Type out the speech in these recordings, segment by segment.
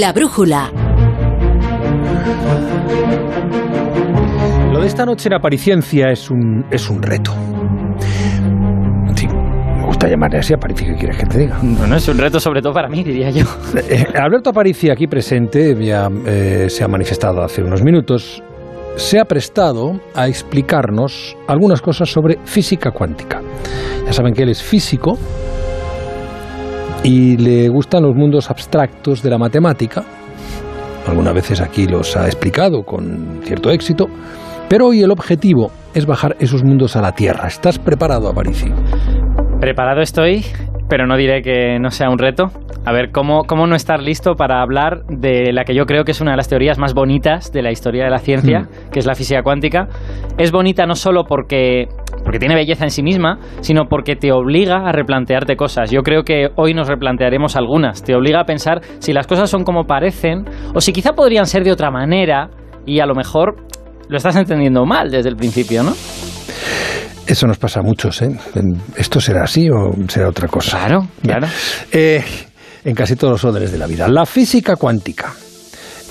La brújula. Lo de esta noche en Apariciencia es un, es un reto. Me gusta llamarle así Aparici, ¿qué quieres que te diga? Bueno, es un reto sobre todo para mí, diría yo. Eh, Alberto Aparici, aquí presente, ya eh, se ha manifestado hace unos minutos, se ha prestado a explicarnos algunas cosas sobre física cuántica. Ya saben que él es físico y le gustan los mundos abstractos de la matemática. Algunas veces aquí los ha explicado con cierto éxito, pero hoy el objetivo es bajar esos mundos a la Tierra. ¿Estás preparado, Aparici? Preparado estoy, pero no diré que no sea un reto. A ver, ¿cómo, ¿cómo no estar listo para hablar de la que yo creo que es una de las teorías más bonitas de la historia de la ciencia, que es la física cuántica? Es bonita no solo porque, porque tiene belleza en sí misma, sino porque te obliga a replantearte cosas. Yo creo que hoy nos replantearemos algunas. Te obliga a pensar si las cosas son como parecen o si quizá podrían ser de otra manera y a lo mejor lo estás entendiendo mal desde el principio, ¿no? Eso nos pasa a muchos, ¿eh? ¿Esto será así o será otra cosa? Claro, claro. Eh, en casi todos los órdenes de la vida. La física cuántica.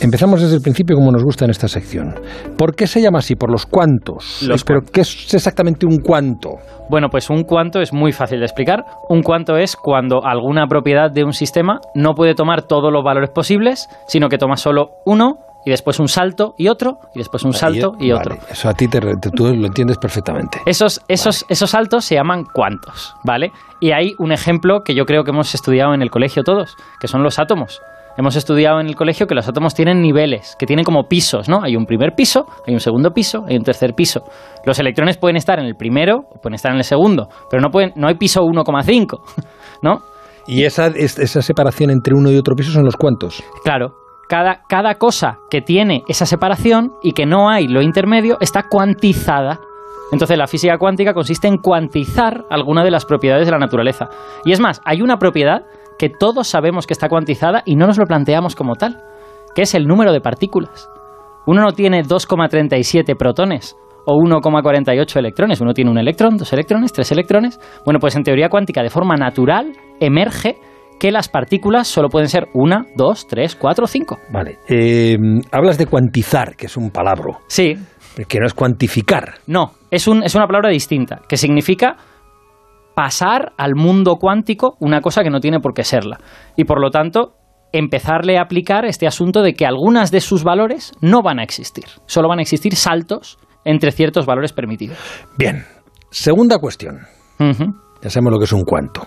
Empezamos desde el principio como nos gusta en esta sección. ¿Por qué se llama así? Por los cuantos. Los Pero ¿qué es exactamente un cuanto? Bueno, pues un cuanto es muy fácil de explicar. Un cuanto es cuando alguna propiedad de un sistema no puede tomar todos los valores posibles, sino que toma solo uno y después un salto y otro, y después un salto y otro. Vale, eso a ti te, te- tú lo entiendes perfectamente. Esos, esos, esos saltos se llaman cuantos, ¿vale? Y hay un ejemplo que yo creo que hemos estudiado en el colegio todos, que son los átomos. Hemos estudiado en el colegio que los átomos tienen niveles, que tienen como pisos, ¿no? Hay un primer piso, hay un segundo piso, hay un tercer piso. Los electrones pueden estar en el primero pueden estar en el segundo, pero no, pueden, no hay piso 1,5, ¿no? Y esa, es- esa separación entre uno y otro piso son los cuantos. Claro, cada, cada cosa que tiene esa separación y que no hay lo intermedio está cuantizada. Entonces la física cuántica consiste en cuantizar alguna de las propiedades de la naturaleza. Y es más, hay una propiedad que todos sabemos que está cuantizada y no nos lo planteamos como tal, que es el número de partículas. Uno no tiene 2,37 protones o 1,48 electrones. Uno tiene un electrón, dos electrones, tres electrones. Bueno, pues en teoría cuántica de forma natural emerge que las partículas solo pueden ser una, dos, tres, cuatro, cinco. Vale. Eh, hablas de cuantizar, que es un palabra, Sí, que no es cuantificar. no, es, un, es una palabra distinta, que significa pasar al mundo cuántico una cosa que no tiene por qué serla. Y por lo tanto, empezarle a aplicar este asunto de que algunas de sus valores no van a existir. Solo van a existir saltos entre ciertos valores permitidos. Bien. Segunda cuestión. Ya sabemos lo que es un cuanto.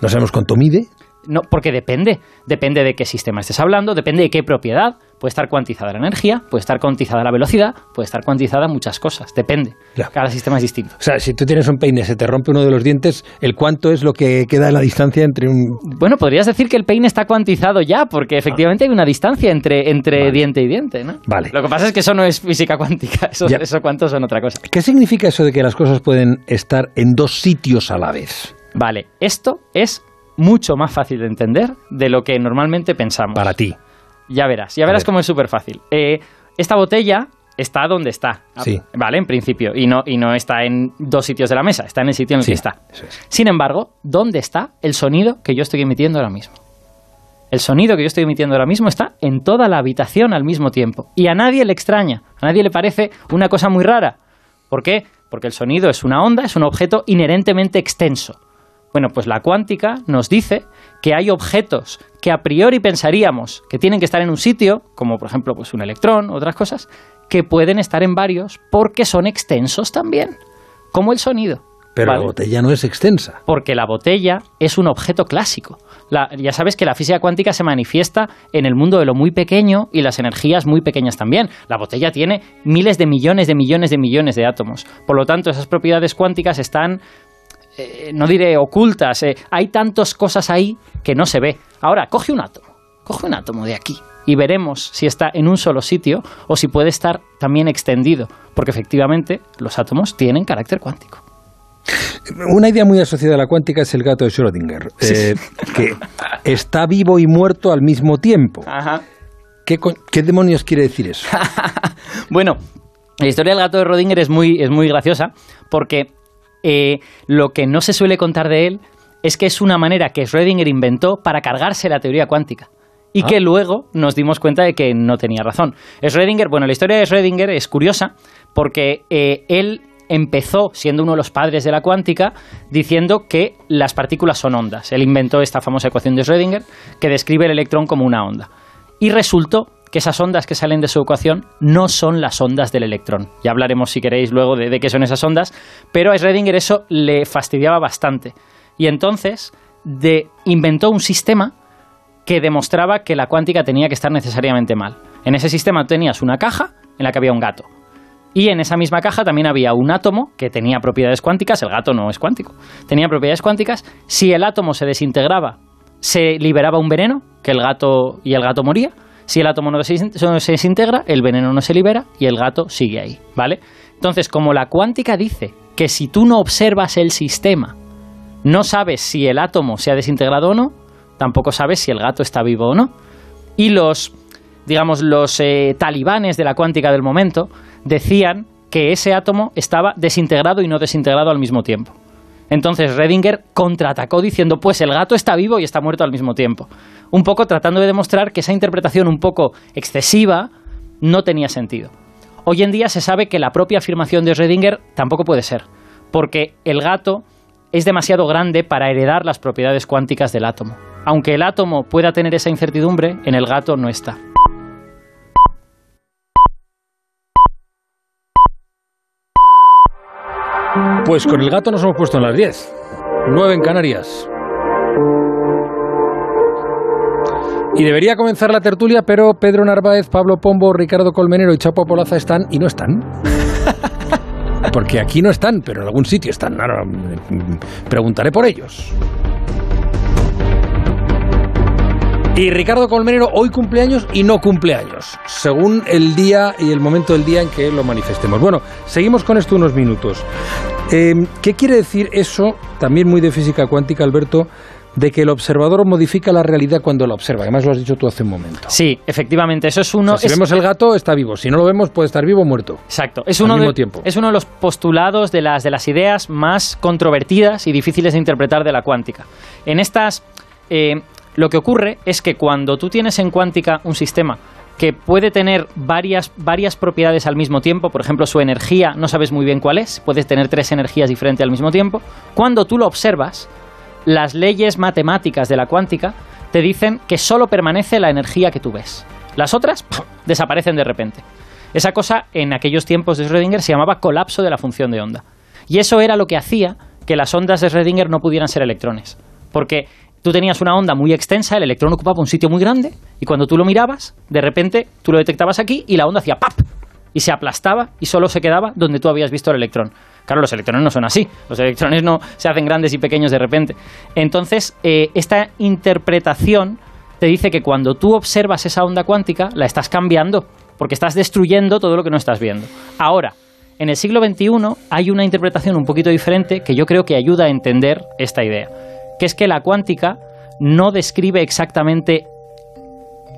No sabemos cuánto mide. No, porque depende. Depende de qué sistema estés hablando, depende de qué propiedad. Puede estar cuantizada la energía, puede estar cuantizada la velocidad, puede estar cuantizada muchas cosas. Depende. Cada sistema es distinto. O sea, si tú tienes un peine, se te rompe uno de los dientes, el cuánto es lo que queda en la distancia entre un... Bueno, podrías decir que el peine está cuantizado ya, porque efectivamente hay una distancia entre, entre Vale. diente y diente, ¿no? Vale. Lo que pasa es que eso no es física cuántica, eso, eso cuántos son otra cosa. ¿Qué significa eso de que las cosas pueden estar en dos sitios a la vez? Vale, esto es mucho más fácil de entender de lo que normalmente pensamos. Para ti. Ya verás, ya verás ver. cómo es súper fácil. Eh, esta botella está donde está. Sí. Vale, en principio. Y no, y no está en dos sitios de la mesa, está en el sitio en el Sí, que está. es. Sin embargo, ¿dónde está el sonido que yo estoy emitiendo ahora mismo? El sonido que yo estoy emitiendo ahora mismo está en toda la habitación al mismo tiempo. Y a nadie le extraña, a nadie le parece una cosa muy rara. ¿Por qué? Porque el sonido es una onda, es un objeto inherentemente extenso. Bueno, pues la cuántica nos dice que hay objetos que a priori pensaríamos que tienen que estar en un sitio, como por ejemplo pues un electrón, otras cosas, que pueden estar en varios porque son extensos también, como el sonido. Pero ¿vale? la botella no es extensa. Porque la botella es un objeto clásico. La- ya sabes que la física cuántica se manifiesta en el mundo de lo muy pequeño y las energías muy pequeñas también. La botella tiene miles de millones de millones de millones de átomos. Por lo tanto, esas propiedades cuánticas están, eh, no diré ocultas, eh, hay tantas cosas ahí que no se ve. Ahora, coge un átomo, coge un átomo de aquí y veremos si está en un solo sitio o si puede estar también extendido, porque efectivamente los átomos tienen carácter cuántico. Una idea muy asociada a la cuántica es el gato de Schrödinger, eh, que está vivo y muerto al mismo tiempo. Ajá. ¿Qué, qué demonios quiere decir eso? Bueno, la historia del gato de Rodinger es muy, es muy graciosa porque eh, lo que no se suele contar de él es que es una manera que Schrödinger inventó para cargarse la teoría cuántica. y que luego nos dimos cuenta de que no tenía razón. Schrödinger, bueno, la historia de Schrödinger es curiosa porque eh, él empezó siendo uno de los padres de la cuántica diciendo que las partículas son ondas. Él inventó esta famosa ecuación de Schrödinger que describe el electrón como una onda. Y resultó que esas ondas que salen de su ecuación no son las ondas del electrón. Ya hablaremos, si queréis, luego de, qué son esas ondas, pero a Schrödinger eso le fastidiaba bastante. Y entonces inventó un sistema que demostraba que la cuántica tenía que estar necesariamente mal. En ese sistema tenías una caja en la que había un gato. Y en esa misma caja también había un átomo que tenía propiedades cuánticas, el gato no es cuántico, tenía propiedades cuánticas. Si el átomo se desintegraba, se liberaba un veneno, que el gato y el gato moría. Si el átomo no se, desintegra, el veneno no se libera y el gato sigue ahí, ¿vale? Entonces, como la cuántica dice que si tú no observas el sistema, no sabes si el átomo se ha desintegrado o no, tampoco sabes si el gato está vivo o no. Y los, digamos, los eh, talibanes de la cuántica del momento decían que ese átomo estaba desintegrado y no desintegrado al mismo tiempo. Entonces Redinger contraatacó diciendo, pues el gato está vivo y está muerto al mismo tiempo. Un poco tratando de demostrar que esa interpretación un poco excesiva no tenía sentido. Hoy en día se sabe que la propia afirmación de Redinger tampoco puede ser, porque el gato es demasiado grande para heredar las propiedades cuánticas del átomo. Aunque el átomo pueda tener esa incertidumbre, en el gato no está. Pues con el gato nos hemos puesto en las 10. 9 en Canarias. Y debería comenzar la tertulia, pero Pedro Narváez, Pablo Pombo, Ricardo Colmenero y Chapo Polaza están y no están. Porque aquí no están, pero en algún sitio están. Ahora preguntaré por ellos. Y Ricardo Colmenero hoy cumpleaños y no cumpleaños, según el día y el momento del día en que lo manifestemos. Bueno, seguimos con esto unos minutos. Eh, ¿Qué quiere decir eso, también muy de física cuántica, Alberto, de que el observador modifica la realidad cuando la observa. Además lo has dicho tú hace un momento. Sí, efectivamente, eso es uno... si vemos el gato, está vivo. Si no lo vemos, puede estar vivo o muerto. Exacto. Es uno, de, tiempo. es uno de los postulados de las, de las ideas más controvertidas y difíciles de interpretar de la cuántica. En estas... Eh, lo que ocurre es que cuando tú tienes en cuántica un sistema que puede tener varias, varias propiedades al mismo tiempo, por ejemplo, su energía no sabes muy bien cuál es, puedes tener tres energías diferentes al mismo tiempo, cuando tú lo observas, las leyes matemáticas de la cuántica te dicen que solo permanece la energía que tú ves. Las otras desaparecen de repente. Esa cosa en aquellos tiempos de Schrödinger se llamaba colapso de la función de onda. Y eso era lo que hacía que las ondas de Schrödinger no pudieran ser electrones. Porque tú tenías una onda muy extensa, el electrón ocupaba un sitio muy grande, y cuando tú lo mirabas, de repente tú lo detectabas aquí y la onda hacía ¡pap! y se aplastaba y solo se quedaba donde tú habías visto el electrón. Claro, los electrones no son así, los electrones no se hacen grandes y pequeños de repente. Entonces, eh, esta interpretación te dice que cuando tú observas esa onda cuántica, la estás cambiando, porque estás destruyendo todo lo que no estás viendo. Ahora, en el siglo XXI hay una interpretación un poquito diferente que yo creo que ayuda a entender esta idea que es que la cuántica no describe exactamente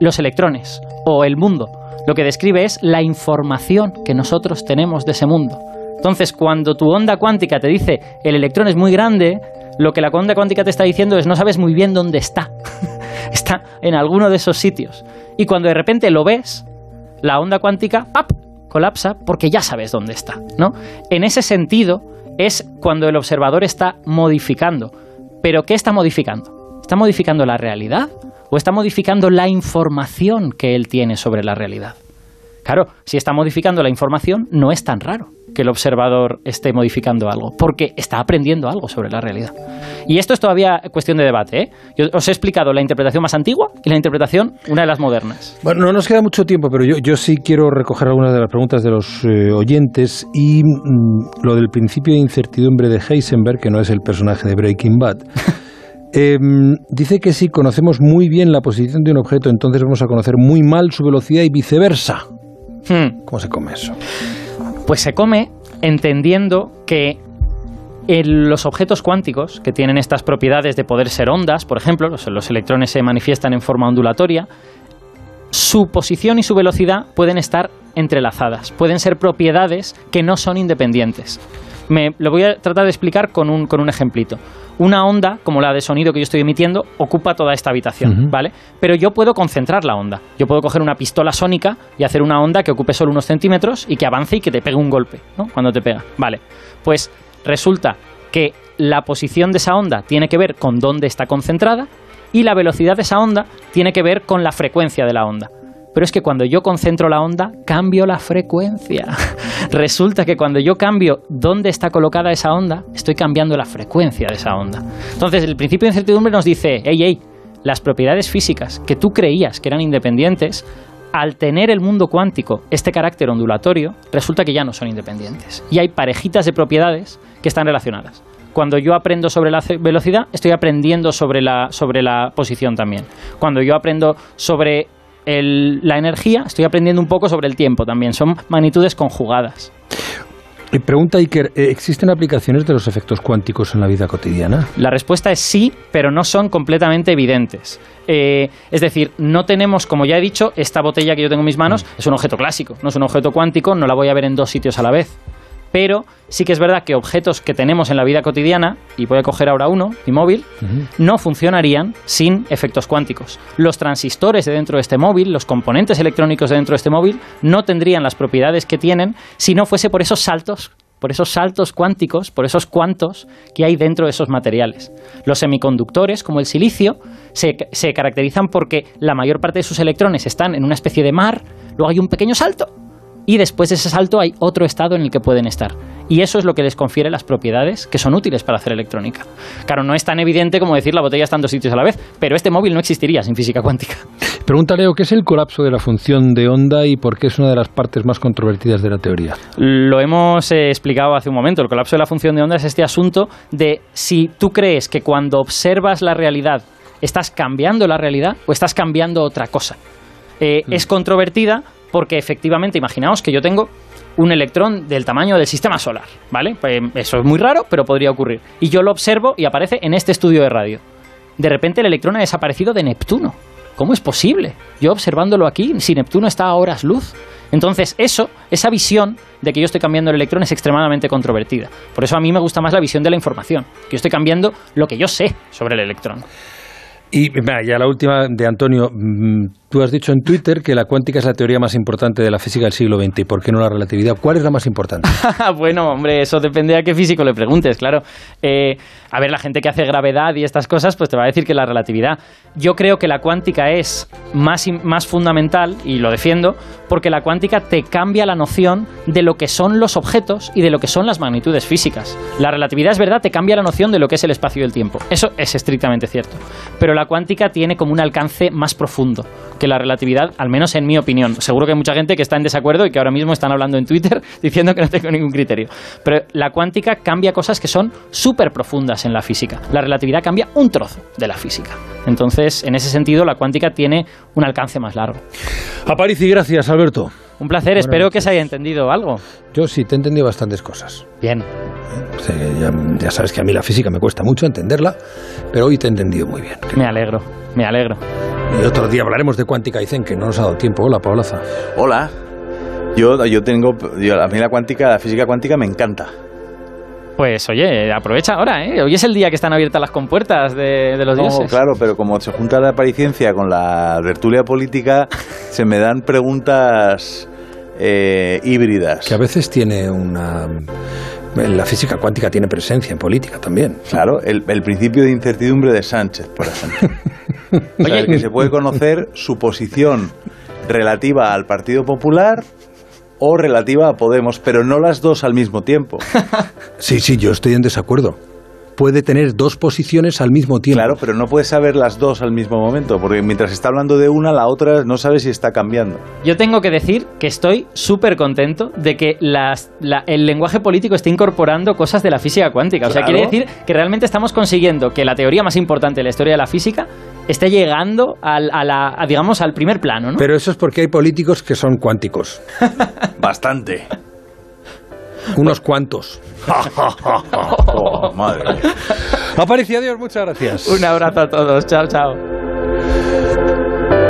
los electrones o el mundo. Lo que describe es la información que nosotros tenemos de ese mundo. Entonces, cuando tu onda cuántica te dice el electrón es muy grande, lo que la onda cuántica te está diciendo es no sabes muy bien dónde está. está en alguno de esos sitios. Y cuando de repente lo ves, la onda cuántica ¡pap! colapsa porque ya sabes dónde está, ¿no? En ese sentido es cuando el observador está modificando pero ¿qué está modificando? ¿Está modificando la realidad o está modificando la información que él tiene sobre la realidad? Claro, si está modificando la información, no es tan raro que el observador esté modificando algo, porque está aprendiendo algo sobre la realidad. Y esto es todavía cuestión de debate. ¿eh? Yo os he explicado la interpretación más antigua y la interpretación, una de las modernas. Bueno, no nos queda mucho tiempo, pero yo, sí quiero recoger algunas de las preguntas de los eh, oyentes y mm, lo del principio de incertidumbre de Heisenberg, que no es el personaje de Breaking Bad. Em, dice que si conocemos muy bien la posición de un objeto, entonces vamos a conocer muy mal su velocidad y viceversa. Hmm. ¿Cómo se come eso? Pues se come entendiendo que los objetos cuánticos, que tienen estas propiedades de poder ser ondas, por ejemplo, los, electrones se manifiestan en forma ondulatoria, su posición y su velocidad pueden estar entrelazadas, pueden ser propiedades que no son independientes. Me lo voy a tratar de explicar con un, con un ejemplito. Una onda, como la de sonido que yo estoy emitiendo, ocupa toda esta habitación, ¿vale? Pero yo puedo concentrar la onda. Yo puedo coger una pistola sónica y hacer una onda que ocupe solo unos centímetros y que avance y que te pegue un golpe, ¿no? Cuando te pega. Vale. Pues resulta que la posición de esa onda tiene que ver con dónde está concentrada y la velocidad de esa onda tiene que ver con la frecuencia de la onda. Pero es que cuando yo concentro la onda, cambio la frecuencia. Resulta que cuando yo cambio dónde está colocada esa onda, estoy cambiando la frecuencia de esa onda. Entonces, el principio de incertidumbre nos dice, hey, hey, las propiedades físicas que tú creías que eran independientes, al tener el mundo cuántico este carácter ondulatorio, resulta que ya no son independientes. Y hay parejitas de propiedades que están relacionadas. Cuando yo aprendo sobre la velocidad, estoy aprendiendo sobre la, sobre la posición también. Cuando yo aprendo sobre la energía, estoy aprendiendo un poco sobre el tiempo también. Son magnitudes conjugadas. Y pregunta Iker, ¿eh, ¿existen aplicaciones de los efectos cuánticos en la vida cotidiana? La respuesta es sí, pero no son completamente evidentes. Eh, es decir, no tenemos, como ya he dicho, esta botella que yo tengo en mis manos mm. es un objeto clásico, no es un objeto cuántico, no la voy a ver en dos sitios a la vez pero sí que es verdad que objetos que tenemos en la vida cotidiana, y voy a coger ahora uno, mi móvil, no funcionarían sin efectos cuánticos. Los transistores de dentro de este móvil, los componentes electrónicos de dentro de este móvil, no tendrían las propiedades que tienen si no fuese por esos saltos por esos saltos cuánticos, por esos cuantos que hay dentro de esos materiales. Los semiconductores, como el silicio, se, se caracterizan porque la mayor parte de sus electrones están en una especie de mar, luego hay un pequeño salto y después de ese salto hay otro estado en el que pueden estar. Y eso es lo que les confiere las propiedades que son útiles para hacer electrónica. Claro, no es tan evidente como decir la botella está en dos sitios a la vez, pero este móvil no existiría sin física cuántica. Pregunta Leo, ¿qué es el colapso de la función de onda y por qué es una de las partes más controvertidas de la teoría? Lo hemos eh, explicado hace un momento. El colapso de la función de onda es este asunto de si tú crees que cuando observas la realidad estás cambiando la realidad o estás cambiando otra cosa. Eh, mm. Es controvertida porque efectivamente, imaginaos que yo tengo un electrón del tamaño del sistema solar, ¿vale? Pues eso es muy raro, pero podría ocurrir. Y yo lo observo y aparece en este estudio de radio. De repente el electrón ha desaparecido de Neptuno. ¿Cómo es posible? Yo observándolo aquí, si Neptuno está a horas luz. Entonces, eso, esa visión de que yo estoy cambiando el electrón es extremadamente controvertida. Por eso a mí me gusta más la visión de la información, que yo estoy cambiando lo que yo sé sobre el electrón. Y ya la última de Antonio. Tú has dicho en Twitter que la cuántica es la teoría más importante de la física del siglo XX. ¿Y por qué no la relatividad? ¿Cuál es la más importante? bueno, hombre, eso depende a qué físico le preguntes, claro. Eh, a ver, la gente que hace gravedad y estas cosas, pues te va a decir que la relatividad. Yo creo que la cuántica es más, más fundamental, y lo defiendo, porque la cuántica te cambia la noción de lo que son los objetos y de lo que son las magnitudes físicas. La relatividad es verdad, te cambia la noción de lo que es el espacio y el tiempo. Eso es estrictamente cierto. Pero la cuántica tiene como un alcance más profundo que la relatividad, al menos en mi opinión. Seguro que hay mucha gente que está en desacuerdo y que ahora mismo están hablando en Twitter diciendo que no tengo ningún criterio. Pero la cuántica cambia cosas que son súper profundas en la física. La relatividad cambia un trozo de la física. Entonces, en ese sentido, la cuántica tiene un alcance más largo. y gracias, Alberto. Un placer, espero que se haya entendido algo. Yo sí, te he entendido bastantes cosas. Bien. ya, sabes que a mí la física me cuesta mucho entenderla, pero hoy te he entendido muy bien. Me alegro, me alegro. Y otro día hablaremos de cuántica y zen, que no nos ha dado tiempo. Hola, Paulaza. Hola. Yo, yo tengo. Yo, a mí la cuántica, la física cuántica me encanta. Pues oye, aprovecha ahora, ¿eh? Hoy es el día que están abiertas las compuertas de, de los no, dioses. claro, pero como se junta la apariencia con la tertulia política, se me dan preguntas eh, híbridas. Que a veces tiene una... La física cuántica tiene presencia en política también. Claro, el, principio de incertidumbre de Sánchez, por ejemplo. Oye, que se puede conocer su posición relativa al Partido Popular o relativa a Podemos, pero no las dos al mismo tiempo. sí, sí, yo estoy en desacuerdo puede tener dos posiciones al mismo tiempo. Claro, pero no puede saber las dos al mismo momento, porque mientras está hablando de una, la otra no sabe si está cambiando. Yo tengo que decir que estoy súper contento de que el lenguaje político esté incorporando cosas de la física cuántica. O sea, quiere decir que realmente estamos consiguiendo que la teoría más importante de la historia de la física esté llegando al, a la, digamos, al primer plano. ¿no? Pero eso es porque hay políticos que son cuánticos. Bastante. Unos cuantos. oh, madre. Aparicio, adiós, muchas gracias. Un abrazo a todos. Chao, chao.